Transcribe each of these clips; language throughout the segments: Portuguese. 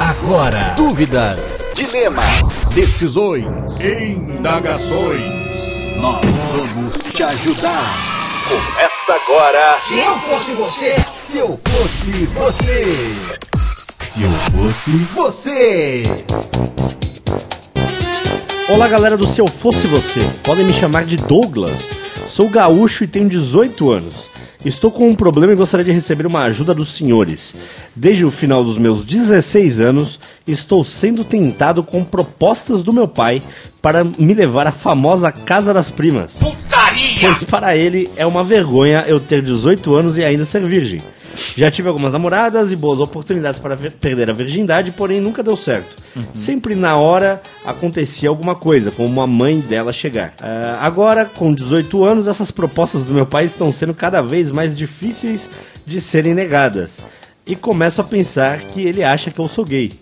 Agora, dúvidas, dilemas, decisões, Indagações. nós vamos te ajudar. Começa agora. Se eu fosse você, Se eu fosse você. Se eu fosse você. Olá galera do Se Eu Fosse Você, podem me chamar de Douglas. Sou gaúcho e tenho 18 anos. Estou com um problema e gostaria de receber uma ajuda dos senhores. Desde o final dos meus 16 anos, estou sendo tentado com propostas do meu pai para me levar à famosa Casa das Primas. Pois para ele é uma vergonha eu ter 18 anos e ainda ser virgem. Já tive algumas namoradas e boas oportunidades para ver- perder a virgindade, porém nunca deu certo. Sempre na hora acontecia alguma coisa, como a mãe dela chegar. Ah, agora, com 18 anos, essas propostas do meu pai estão sendo cada vez mais difíceis de serem negadas. E começo a pensar que ele acha que eu sou gay.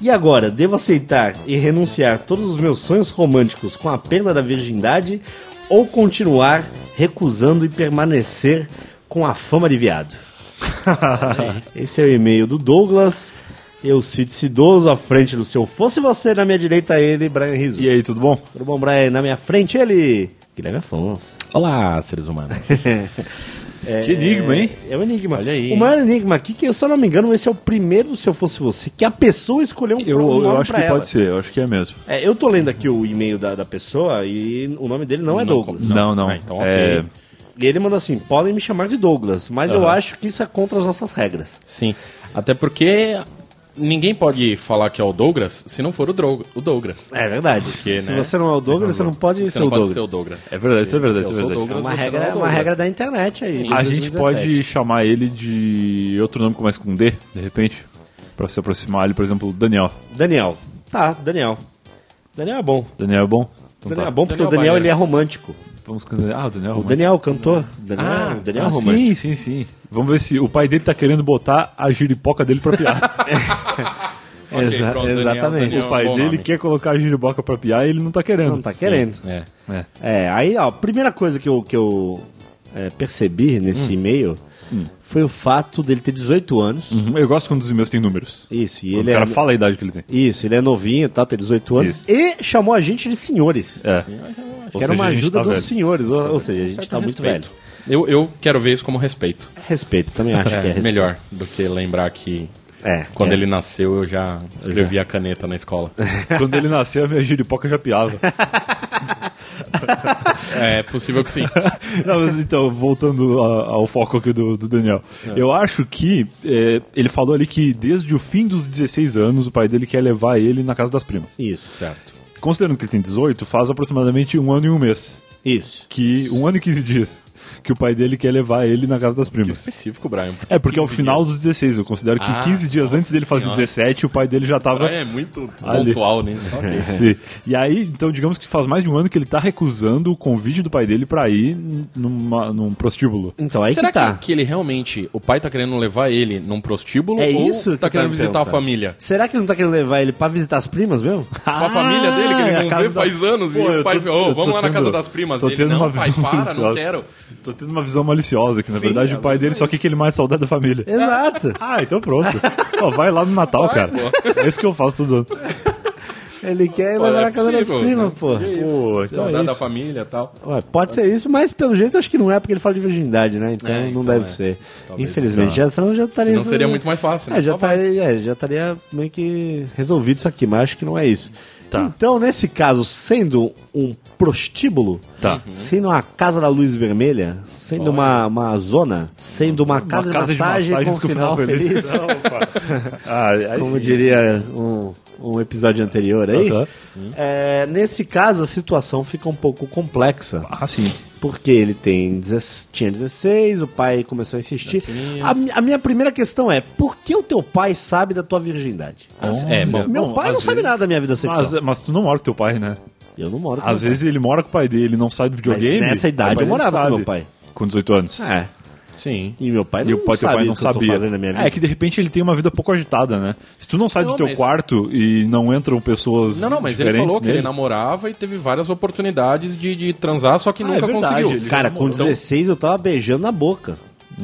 E agora, devo aceitar e renunciar todos os meus sonhos românticos com a perda da virgindade ou continuar recusando e permanecer com a fama de viado? Esse é o e-mail do Douglas. Eu cito Cidoso à frente do seu Fosse Você, na minha direita ele, Brian Rizzo. E aí, tudo bom? Tudo bom, Brian? Na minha frente ele, Guilherme Afonso. Olá, seres humanos. Que enigma, hein? É um enigma. Olha aí. O maior enigma aqui, que eu só não me engano, esse é o primeiro Se Eu Fosse Você, que a pessoa escolheu um Eu, um eu nome acho pra que ela. pode ser, eu acho que é mesmo. É, eu tô lendo aqui o e-mail da, da pessoa e o nome dele não é Não, Douglas. Não, não. Ah, então, é. E ele mandou assim: podem me chamar de Douglas, mas eu Aham. acho que isso é contra as nossas regras. Sim. Até porque ninguém pode falar que é o Douglas se não for o, Drogo- o Douglas. É verdade. Porque, Se né? você não é o Douglas, você não pode Você ser não o pode Douglas. ser o Douglas. é verdade, isso é verdade, Eu isso é verdade. É Douglas, uma você regra, é o uma regra da internet aí. A gente 2017. pode chamar ele de outro nome que começa com D, de repente, pra se aproximar ele, por exemplo, Daniel. Daniel. Tá, Daniel. Daniel é bom. Daniel é bom? Então Daniel tá. é bom porque Daniel o Daniel ele é romântico. Vamos com Ah, o Daniel é O. Daniel, o cantor. Daniel, Ah, o Daniel Ah, é romântico. sim, sim, sim. Vamos ver se o pai dele tá querendo botar a giripoca dele pra piar. Ok, Exa- pronto, Daniel, exatamente. Daniel. o pai dele nome. quer colocar a giripoca pra piar e ele não tá querendo. Não tá querendo. É. É. É, aí, ó, a primeira coisa que eu, que eu é, percebi nesse e-mail foi o fato dele ter 18 anos. Uhum, Eu gosto quando os e-mails têm números. Isso, e Quando ele o cara é. fala a idade que ele tem. Isso, ele é novinho, tá, tem 18 anos. Isso. E chamou a gente de senhores. É. Que era uma seja, ajuda tá dos velho. senhores. Ou, ou seja, a gente tá muito respeito. velho. Eu, eu quero ver isso como respeito. Respeito, também acho que é É, respeito. melhor do que lembrar que É, quando é. ele nasceu eu já escrevi a caneta na escola. Quando ele nasceu, a minha giripoca já piava. é possível que sim. Não, mas então, voltando a- ao foco aqui do, do Daniel. Eu acho que é, ele falou ali que desde o fim dos 16 anos o pai dele quer levar ele na casa das primas. Isso, Certo. Considerando que ele tem 18, faz aproximadamente um ano e um mês. isso. Que, um ano e 15 dias. Que o pai dele quer levar ele na casa das Que primas. específico, Brian. É, porque é o 15 final dias. dos 16. Eu considero que Ah, 15 dias antes dele fazer senhora. 17, o pai dele já tava. Brian é muito Ali. pontual nisso. Ok. Sim. E aí, então, digamos que faz mais de um ano que ele tá recusando o convite do pai dele pra ir numa, num prostíbulo. Então, aí Será que tá. que, que ele realmente, o pai tá querendo levar ele num prostíbulo É ou isso que tá querendo visitar a família? Será que ele não tá querendo levar ele pra visitar as primas mesmo? Com a família dele, que é ele a não casa vê da- faz anos, Pô, e o pai ô, eu vamos lá na casa das primas. tô ele, tendo não, uma pai, para, não quero. Tô tendo uma visão maliciosa, que na Sim, verdade o pai dele só quer que ele mais saudade da família. Exato. Ah, então pronto. Ó, vai lá no Natal, Vai, cara. pô. É isso que eu faço todo ano. Ele quer Pô, levar é na casa das primas, né? pô. Pô, então Saudade é da família e tal. Ué, pode ser isso, mas pelo jeito acho que não é porque ele fala de virgindade, né? Então, É, não então deve é. ser. Talvez Infelizmente, já, senão já estaria. Senão seria muito mais fácil, né? É, já estaria, é, já estaria meio que resolvido isso aqui, mas acho que não é isso. Tá. Então, nesse caso, sendo um prostíbulo, Tá. sendo uma casa da luz vermelha, sendo uma, uma zona, sendo uma casa, Uma casa de massagem com massagens com final feliz, Não, pá. Ah, como sim. diria um, um episódio anterior aí. Aham. É, nesse caso, a situação fica um pouco complexa. Ah, sim. Porque ele tem, tinha 16, o pai começou a insistir. A, a minha primeira questão é: por que o teu pai sabe da tua virgindade? É, bom. Meu Bom, pai não às sabe vezes- nada da minha vida sexual. Mas, mas tu não mora com teu pai, né? eu não moro com Às vezes ele mora com o pai dele, não sai do videogame. Mas nessa idade pai eu morava com sabe. meu pai. Com 18 anos. pai. É. Sim. E meu pai não, E o pai, teu sabe pai não o que eu tô sabia. fazendo na minha vida. É que de repente ele tem uma vida pouco agitada, né? Se tu não sai Não, do teu mas- quarto e não entram pessoas. Não, não, mas ele falou que ele nele, namorava e teve várias oportunidades de, de transar, só que Ah, nunca é conseguiu. ele- Cara, com Então- 16 eu tava beijando na boca.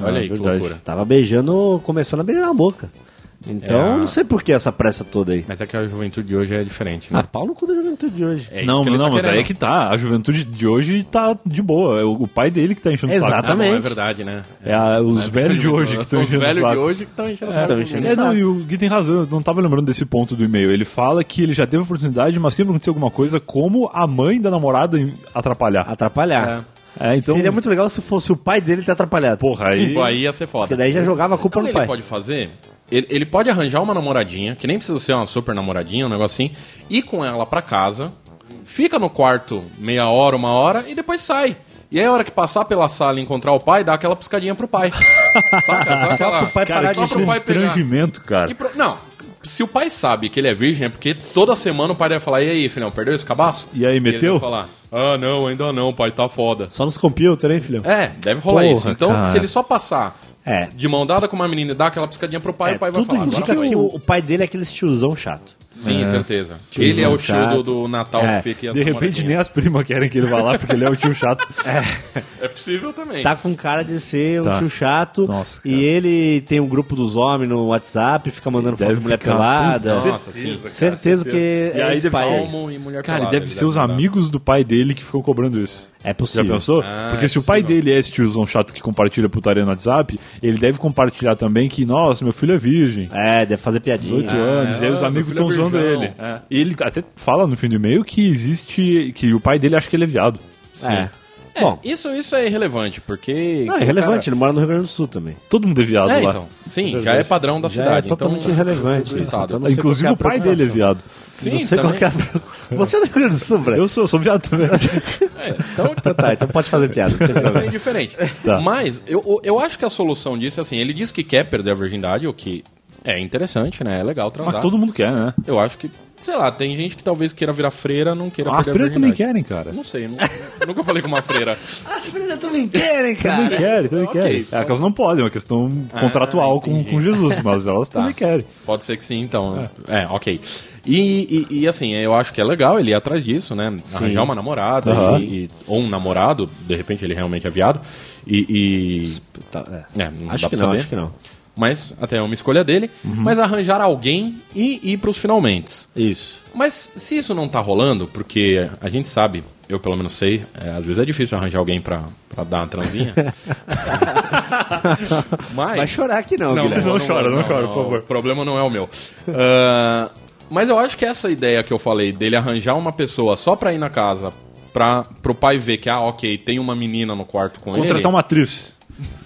Olha aí, Ah, que verdade. loucura. Tava beijando, começando a beijar na boca. Então, É a- não sei por que essa pressa toda aí. Mas é que a juventude de hoje é diferente, né? Ah, pau no cu da juventude de hoje. É não, ele não, tá mas aí é que tá. A juventude de hoje tá de boa. É o, pai dele que tá enchendo o saco. Exato. Ah, é Exatamente. verdade, né? É a- os velhos de hoje que estão os enchendo o velhos saco. de hoje que estão enchendo o É, saco. É, não, e o Gui tem razão, eu não tava lembrando desse ponto do e-mail. Ele fala que ele já teve oportunidade, mas sempre aconteceu alguma coisa, como a mãe da namorada atrapalhar. Atrapalhar. É, então. Seria muito legal se fosse o pai dele ter atrapalhado. Porra, aí. Pô, aí ia ser foda. Porque daí já jogava a culpa Então no ele pai. pode fazer? Ele, ele pode arranjar uma namoradinha, que nem precisa ser uma super namoradinha, um negocinho, ir com ela pra casa, fica no quarto meia hora, uma hora, e depois sai. E aí a hora que passar pela sala e encontrar o pai, dá aquela piscadinha pro pai. Saca? Só aquela... pro pai Cara, parar só de pai pegar. constrangimento, cara. Pro- Não, se o pai sabe que ele é virgem, é porque toda semana o pai deve falar, e aí, filhão, perdeu esse cabaço? E aí, ele meteu? deve falar, ah, não, ainda não, pai, tá foda. Só nos computer, hein, filhão? É, deve rolar Porra, isso. Então, cara. se ele só passar É. de mão dada com uma menina e dar aquela piscadinha pro pai, É, o pai vai tudo falar, indica agora que o, o pai dele é aquele tiozão chato. Sim, certeza. Tiozão Ele é o tio chato. do, do Natal É, que fica De repente nem as primas querem que ele vá lá, porque ele é o tio chato. É possível também. Tá com cara de ser um Tá. tio chato. Nossa, cara. e ele tem um grupo dos homens no WhatsApp, fica mandando foto Deve de mulher pelada. Nossa, sim. certeza, certeza que E aí esse deve pai ser- e mulher Cara, pelada, deve ele ser os mandar. amigos do pai dele que ficam cobrando isso. É Já possível. pensou? Ah, Porque é se o pai possível. dele é esse tiozão chato que compartilha putaria no WhatsApp, ele deve compartilhar também que, nossa, meu filho é virgem. É, deve fazer piadinha. 18 anos, e aí os ah, amigos estão é zoando ele. É. E ele até fala no fim do e-mail que existe. que o pai dele acha que ele é viado. É. É, Bom, isso, isso é irrelevante, porque... não, é relevante, ele mora no Rio Grande do Sul também. Todo mundo é viado É, lá. então. Sim, já é padrão da Já cidade. é totalmente então, irrelevante. do estado. Então Inclusive o é a pai dele é viado. Sim, não sei qual também. é a. Você é do Rio Grande do Sul, Breno? Eu sou, sou viado também. É, então, Então tá, então pode fazer piada. não tem Isso é indiferente. Tá. Mas eu, eu acho que a solução disso é assim, ele diz que quer perder a virgindade, o que é interessante, né? É legal transar. Mas todo mundo quer, né? Eu acho que, sei lá, tem gente que talvez queira virar freira, não queira As perder a freiras também querem, cara. Não sei, nu- nunca falei com uma freira. As freiras também querem, cara. Também querem, também ok. querem. É que elas não podem, é uma questão contratual com, entendi. com Jesus, mas elas também querem. Pode ser que sim, então. É, ok. E, e, e, assim, eu acho que é legal ele ir atrás disso, né? Arranjar uma namorada, Aham. e, e- ou um namorado, de repente ele realmente é viado. E. e- Tá, é. é, não Acho dá que pra não, saber. acho que não. Mas até é uma escolha dele. Mas arranjar alguém e ir pros finalmente. Isso. Mas se isso não tá rolando, porque a gente sabe, eu pelo menos sei, é, às vezes é difícil arranjar alguém pra, pra dar uma transinha. Mas... Vai chorar aqui não, Guilherme. não chora, não chora, por favor. O problema não é o meu. Ah, mas eu acho que essa ideia que eu falei, dele arranjar uma pessoa só pra ir na casa, pra, pro pai ver que, ah, ok, tem uma menina no quarto com Contratar ele. uma atriz.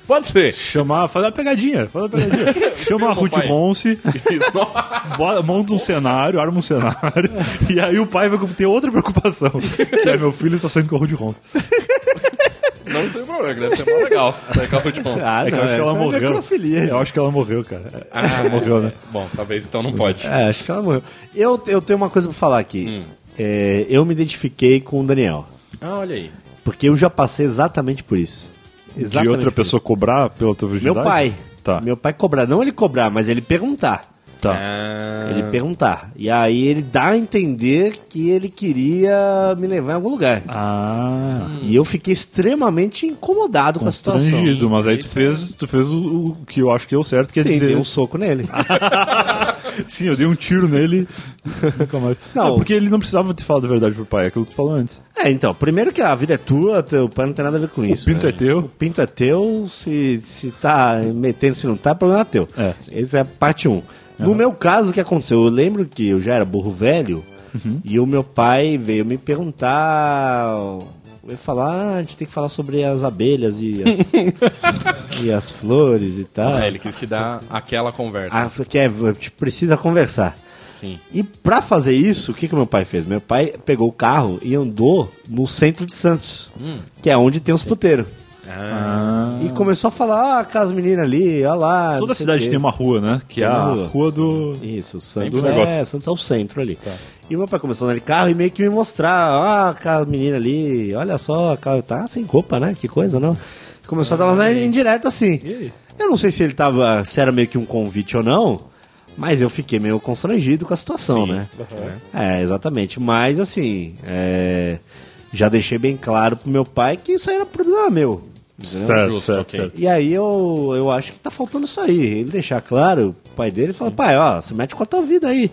Pode ser. Chamar, fazer uma pegadinha. Fazer uma pegadinha. Chama a o Ruth. Ronce, bota- monta um cenário, arma um cenário, e aí o pai vai ter outra preocupação. Que é meu filho está saindo com a Ruth Ronce. não tem problema, que deve ser mais legal. sair com a Ruth Ronce. Ah, É que eu acho que ela é morreu. Eu acho que ela morreu, cara. Ah, Ela morreu, né? Bom, talvez então não pode. É, acho que ela morreu. Eu, eu tenho uma coisa pra falar aqui. Hum. É, eu me identifiquei com o Daniel. Ah, olha aí. Porque eu já passei exatamente por isso. De Exatamente outra por pessoa cobrar pela tua virgindade? Meu pai. Tá. Meu pai cobrar. Não ele cobrar, mas ele perguntar. Tá. Ah, Ele perguntar. E aí ele dá a entender que ele queria me levar em algum lugar. Ah. E eu fiquei extremamente incomodado com a situação. Constrangido, mas aí tu fez, tu fez o, o que eu acho que é o certo, quer Sim, dizer. dei um soco nele. Sim, eu dei um tiro nele. Nunca mais. Não. Não, porque ele não precisava ter falado a verdade pro pai, é aquilo que tu falou antes. é, então, primeiro que a vida é tua, teu pai não tem nada a ver com isso. pinto é teu. O pinto é teu, se, se tá metendo, se não tá, problema é teu. É. Essa é a parte 1. Um. No meu caso, o que aconteceu? Eu lembro que eu já era burro velho Uhum. e o meu pai veio me perguntar. Veio falar, ah, a gente tem que falar sobre as abelhas e as, e as flores e tal. É, ele quis te dar aquela conversa. Ah, que é, a gente precisa conversar. Sim. E pra fazer isso, o que, que meu pai fez? Meu pai pegou o carro e andou no centro de Santos, que é onde tem os puteiros. Ah, E começou a falar, ah, casa menina ali, olha lá. Toda cidade tem uma rua, né? Que é a rua. rua do. Isso, Santos é, negócio. Santos é o centro ali. E meu pai começou a andar de carro e meio que me mostrar, ah, aquela menina ali, olha só, aquela tá sem roupa, né? Que coisa, não? Começou a dar umas indiretas assim. Eu não sei se ele tava, se era meio que um convite ou não, mas eu fiquei meio constrangido com a situação, né? É, exatamente. Mas assim, é, já deixei bem claro pro meu pai que isso aí era problema meu. Certo, Justo, certo, ok. certo. E aí eu, eu acho que tá faltando isso aí. Ele deixar claro, o pai dele fala, pai, ó, você mete com a tua vida aí.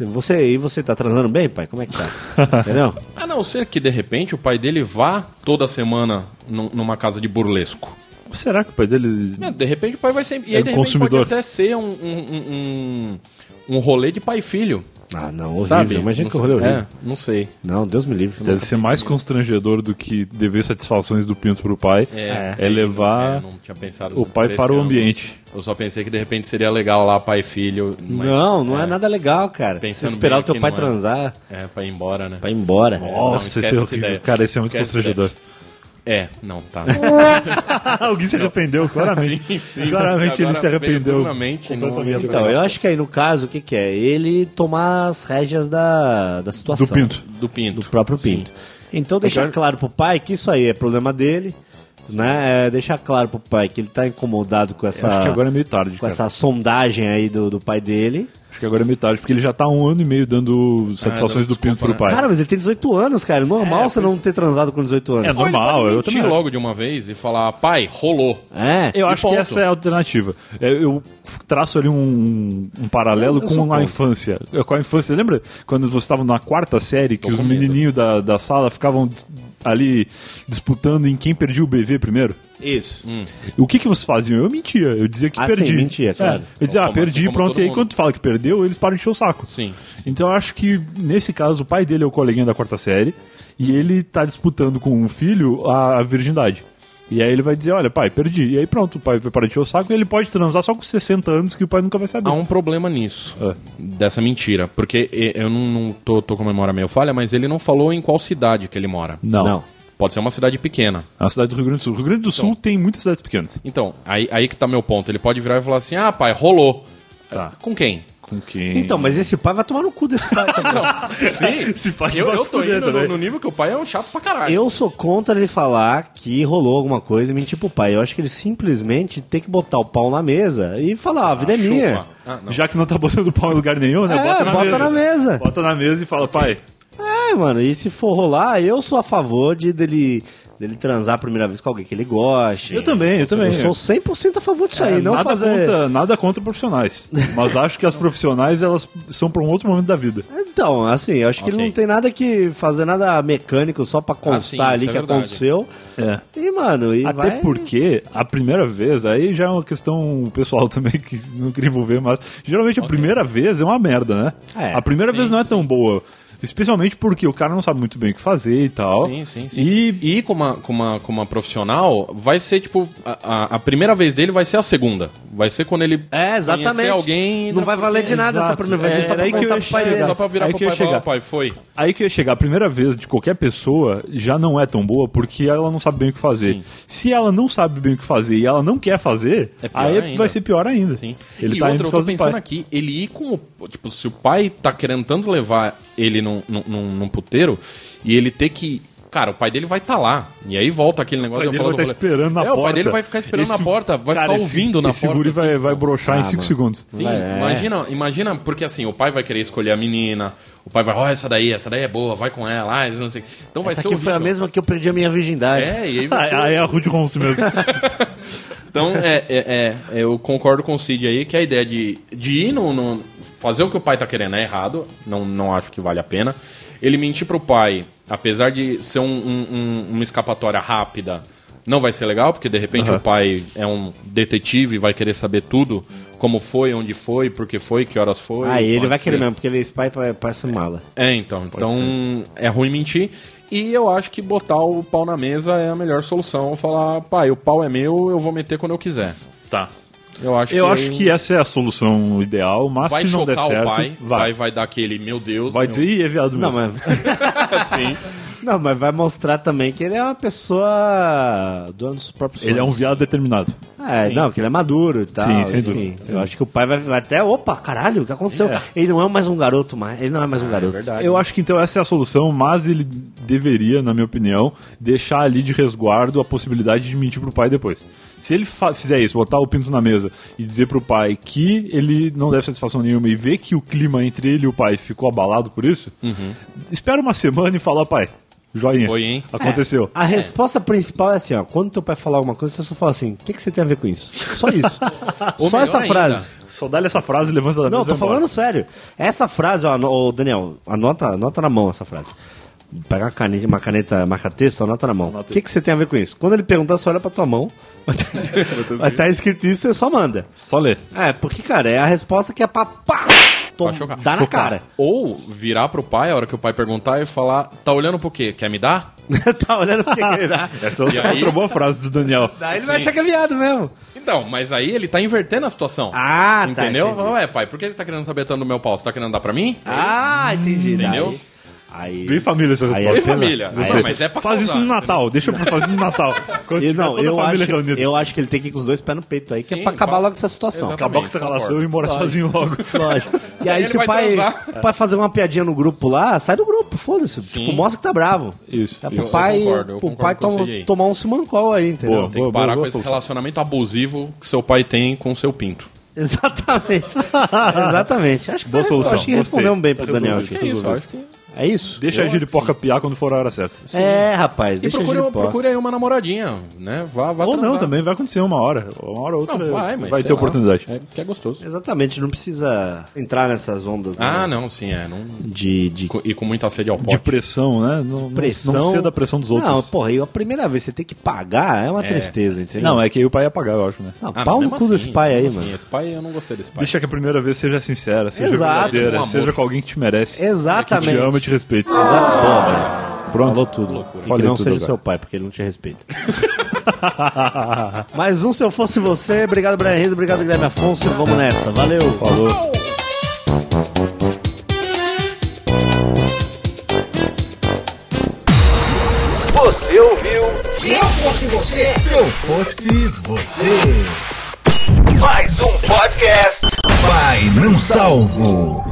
Você, e você tá transando bem, pai? Como é que tá? Entendeu? A não ser que, de repente, o pai dele vá toda semana num- numa casa de burlesco. Será que o pai dele. É, De repente o pai vai ser. E É aí, de repente, consumidor. pode até ser um, um, um, um- um rolê de pai e filho. Ah, não, horrível. Sabe? Imagina Não que sei. rolê horrível. É, não sei. Não, Deus me livre. Deve ser mais constrangedor do que dever satisfações do pinto pro pai. É, É levar É, não tinha pensado o pai para o ambiente. Eu só pensei que de repente seria legal lá pai e filho. mas, não, não é. nada legal, cara. Pensando esperar o teu pai não é. transar É, pra ir embora, né? pra ir embora. Nossa, esquece esse é. Cara, esse é muito Esquece constrangedor. É, não, tá. Alguém se arrependeu, claramente. Sim, Claramente ele se arrependeu. completamente. Então, eu acho que aí no caso, o que, que é? Ele tomar as rédeas da, da situação. Do pinto. Do pinto. Do próprio pinto. Então deixar claro pro pai que isso aí é problema dele, né? É deixar claro pro pai que ele tá incomodado com essa, Eu acho que agora é meio tarde, com cara. essa sondagem aí do, do pai dele. Acho que agora é meio tarde, porque ele já tá um ano e meio dando satisfações dando do pinto pro pai. Cara, mas ele tem 18 anos, cara. É normal É, você pois- não ter transado com 18 anos. É normal, pode eu também. logo de uma vez e falar, pai, rolou. É. Eu E acho que ponto. essa é a alternativa. É, Eu traço ali um, um paralelo Eu- eu com a infância. É, Com a infância, lembra quando você estava na quarta série que os com medo. menininhos da, da sala ficavam ali disputando em quem perdia o BV primeiro? Isso. O que que vocês faziam? Eu mentia, eu dizia que Ah, perdi. sim, mentia, claro. É, eu dizia, ah, Como perdi, assim, pronto, e aí mundo. quando tu fala que perdeu, eles param de encher o saco. Sim. Então eu acho que, nesse caso, o pai dele é o coleguinha da quarta série e ele tá disputando com o filho a virgindade. E aí ele vai dizer, olha, pai, perdi. E aí pronto, o pai vai parar de encher o saco e ele pode transar só com 60 anos que o pai nunca vai saber. Há um problema nisso, É. dessa mentira. Porque eu não, não tô, tô com a memória meio falha, mas ele não falou em qual cidade que ele mora. Não. Não. Pode ser uma cidade pequena. É a cidade do Rio Grande do Sul. O Rio Grande do Sul tem muitas cidades pequenas. Então, aí, aí que tá meu ponto. Ele pode virar e falar assim, ah, pai, rolou. Tá. Com quem? Com quem? Então, mas esse pai vai tomar no cu desse pai também. Sim, Esse pai eu, vai eu tô indo no, no nível que o pai é um chato pra caralho. Eu sou contra ele falar que rolou alguma coisa e mentir pro pai. Eu acho que ele simplesmente tem que botar o pau na mesa e falar, "Ah, a vida é minha. Chupa. Ah, não. Já que não tá botando pau em lugar nenhum, né? É, bota na bota mesa. na mesa. Bota na mesa e fala, pai, É, mano, e se for rolar, eu sou a favor de dele, dele transar a primeira vez com alguém que ele goste. Eu também, eu também. Eu sou 100% a favor disso aí, não É, nada, fazer... contra, nada contra profissionais. Mas acho que as profissionais, elas são pra um outro momento da vida. Então, assim, eu acho que ele não tem nada que fazer nada mecânico só pra constar sim, ali é que verdade. aconteceu. É. E, mano, e Até vai... porque a primeira vez, aí já é uma questão pessoal também que não queria envolver, mas geralmente a primeira vez é uma merda, né? É, a primeira sim, vez não é tão boa. Especialmente porque o cara não sabe muito bem o que fazer e tal. Sim, sim, sim. E E com uma, com uma, com uma profissional, vai ser tipo. A, a- primeira vez dele vai ser a segunda. Vai ser quando ele. É, exatamente. alguém. Não vai valer de nada essa Exato. primeira vez, é só pra aí que eu ia chegar. Só pra virar Aí pro que pai chegar. "Ó, pai, foi. Aí que eu ia chegar, a primeira vez de qualquer pessoa já não é tão boa porque ela não sabe bem o que fazer. Sim. Se ela não sabe bem o que fazer e ela não quer fazer, É aí ainda. vai ser pior ainda. Sim. Ele e tá outra, eu tô pensando aqui, ele ir com o. Tipo, se o pai tá querendo tanto levar ele num, num, num, num puteiro e ele ter que. Cara, o pai dele vai estar lá. E aí volta aquele O negócio pai que dele eu vai falo estar rolê. esperando na é, porta. o pai dele vai ficar esperando Esse- na porta, vai Cara, ficar esse- ouvindo na esse porta. guri vai, assim, vai tipo, broxar em Ah, 5 mano. segundos. Sim, É. imagina, imagina, porque assim, o pai vai querer escolher a menina, o pai vai, ó, essa daí, essa daí é boa, vai com ela, ah, não sei. Então vai Essa ser aqui foi a horrível. mesma que eu perdi a minha virgindade. É, e aí vai ser Aí é a Rude Ronce mesmo. Então, é, é, é, eu concordo com o Cid aí que a ideia de, de ir no, no- Fazer o que o pai tá querendo é errado, não, não acho que vale a pena. Ele mentir pro pai, apesar de ser um- um- um- uma escapatória rápida, não vai ser legal, porque de repente Aham. o pai é um detetive e vai querer saber tudo, como foi, onde foi, por que foi, que horas foi. Ah, ele vai querer ser. mesmo, porque ele esse pai pa- parece mala. É, então. Então é ruim mentir. E eu acho que botar o pau na mesa é a melhor solução. Falar, pai, o pau é meu, eu vou meter quando eu quiser. tá. Eu acho Eu que acho que essa é a solução ideal, mas vai se não der chocar certo, o pai, vai. vai. vai dar aquele, meu Deus. Vai meu... dizer, ih, é viado Não, mesmo. mas, assim. Não, mas vai mostrar também que ele é uma pessoa dono dos próprios Ele é um sonhos. viado determinado. É, não, que ele é maduro e tal. Sim, sem enfim. dúvida, eu acho que o pai vai, vai até, opa, caralho, o que aconteceu? É. Ele não é mais um garoto, mais, ele não é mais um garoto. verdade. Eu acho que então essa é a solução, mas ele deveria, na minha opinião, deixar ali de resguardo a possibilidade de mentir pro pai depois. Se ele fizer isso, botar o pinto na mesa e dizer pro pai que ele não deve satisfação nenhuma e ver que o clima entre ele e o pai ficou abalado por isso, espera uma semana e fala, pai, Joinha. Foi, hein? Aconteceu. A resposta principal é assim, ó. Quando teu pai falar alguma coisa, você só fala assim, o que, que você tem a ver com isso? Só isso. Ou só essa ainda, frase. Só dá-lhe essa frase e levanta da Não, tô falando embora. sério. Essa frase, ó, ô, Daniel, anota, anota na mão essa frase. Pega uma caneta, uma caneta marca-texto, anota na mão. O que, que você tem a ver com isso? Quando ele perguntar, você olha pra tua mão, vai estar escrito isso, você só manda. Só ler. É, porque, cara, é a resposta que é pra pá, tom, dar na Chocar. cara. Ou virar pro pai, a hora que o pai perguntar, e falar: tá olhando pro quê? Quer me dar? tá olhando pro dá. Essa é E outra, aí? outra boa frase do Daniel. Daí ele vai achar que é viado mesmo. Então, mas aí ele tá invertendo a situação. Ah, tá, Entendeu? entendi. Ué, pai, por que você tá querendo saber tanto do meu pau? Você tá querendo dar pra mim? Ah, entendi. Entendeu? Daí- Aí... Bem família essa Aí resposta. é Bem família. Aí Não, é- mas é pra Faz isso causar, no Natal, deixa pra fazer no Natal. Quando Eu, tiver não, eu acho, reunida. eu acho que ele tem que ir com os dois pés no peito aí, que é Sim, pra acabar pra- logo essa situação. Exatamente. Acabar com essa concordo. relação e ir embora sozinho logo. Lógico. E aí, Aí se o vai pai, pai fazer uma piadinha no grupo lá, sai do grupo, foda-se. Tipo, mostra que tá bravo. Isso. É pro eu pai, concordo, pro pai tom- tomar um simancol aí, entendeu? Boa. Tem que parar com esse relacionamento abusivo que seu pai tem com seu pinto. Exatamente. Exatamente. Acho que, Boa solução, acho que gostei. respondemos bem pro Daniel. aqui. Que isso, eu acho que. É isso? Deixa a Eu giripoca acho piar quando for a hora certa. É, rapaz. E Deixa a procure, giripoca. procure aí uma namoradinha, né? Vá, vá Ou não, transar. também vai acontecer uma hora. Uma hora ou outra Não, vai, mas vai ter lá. oportunidade. É, que é gostoso. Exatamente, não precisa entrar nessas ondas né, Ah, não, sim, é. Não... de, de co- E com muita sede ao pote. De pressão, né? Não, não- pressão. Não ser da pressão dos outros. Não, porra, e a primeira vez você tem que pagar é uma tristeza, entendeu? Não, é que aí o pai ia pagar, eu acho, né? Não, Ah, pau não, no cu assim, desse pai aí, mesmo mano. assim, Esse pai, eu não gostei desse pai. Deixa que a primeira vez seja sincera, seja Exato. verdadeira, seja com alguém que te merece. Exatamente. Que te ama e te respeita. Velho. Pronto. Falou tudo. E que não tudo seja agora. seu pai, porque ele não te respeita. Mais um se eu fosse você. Obrigado, Brian Reis. Obrigado, Guilherme Afonso. Vamos nessa. Valeu. Falou. Você ouviu? Se eu fosse você, Se eu fosse você. Mais um podcast. Vai não salvo.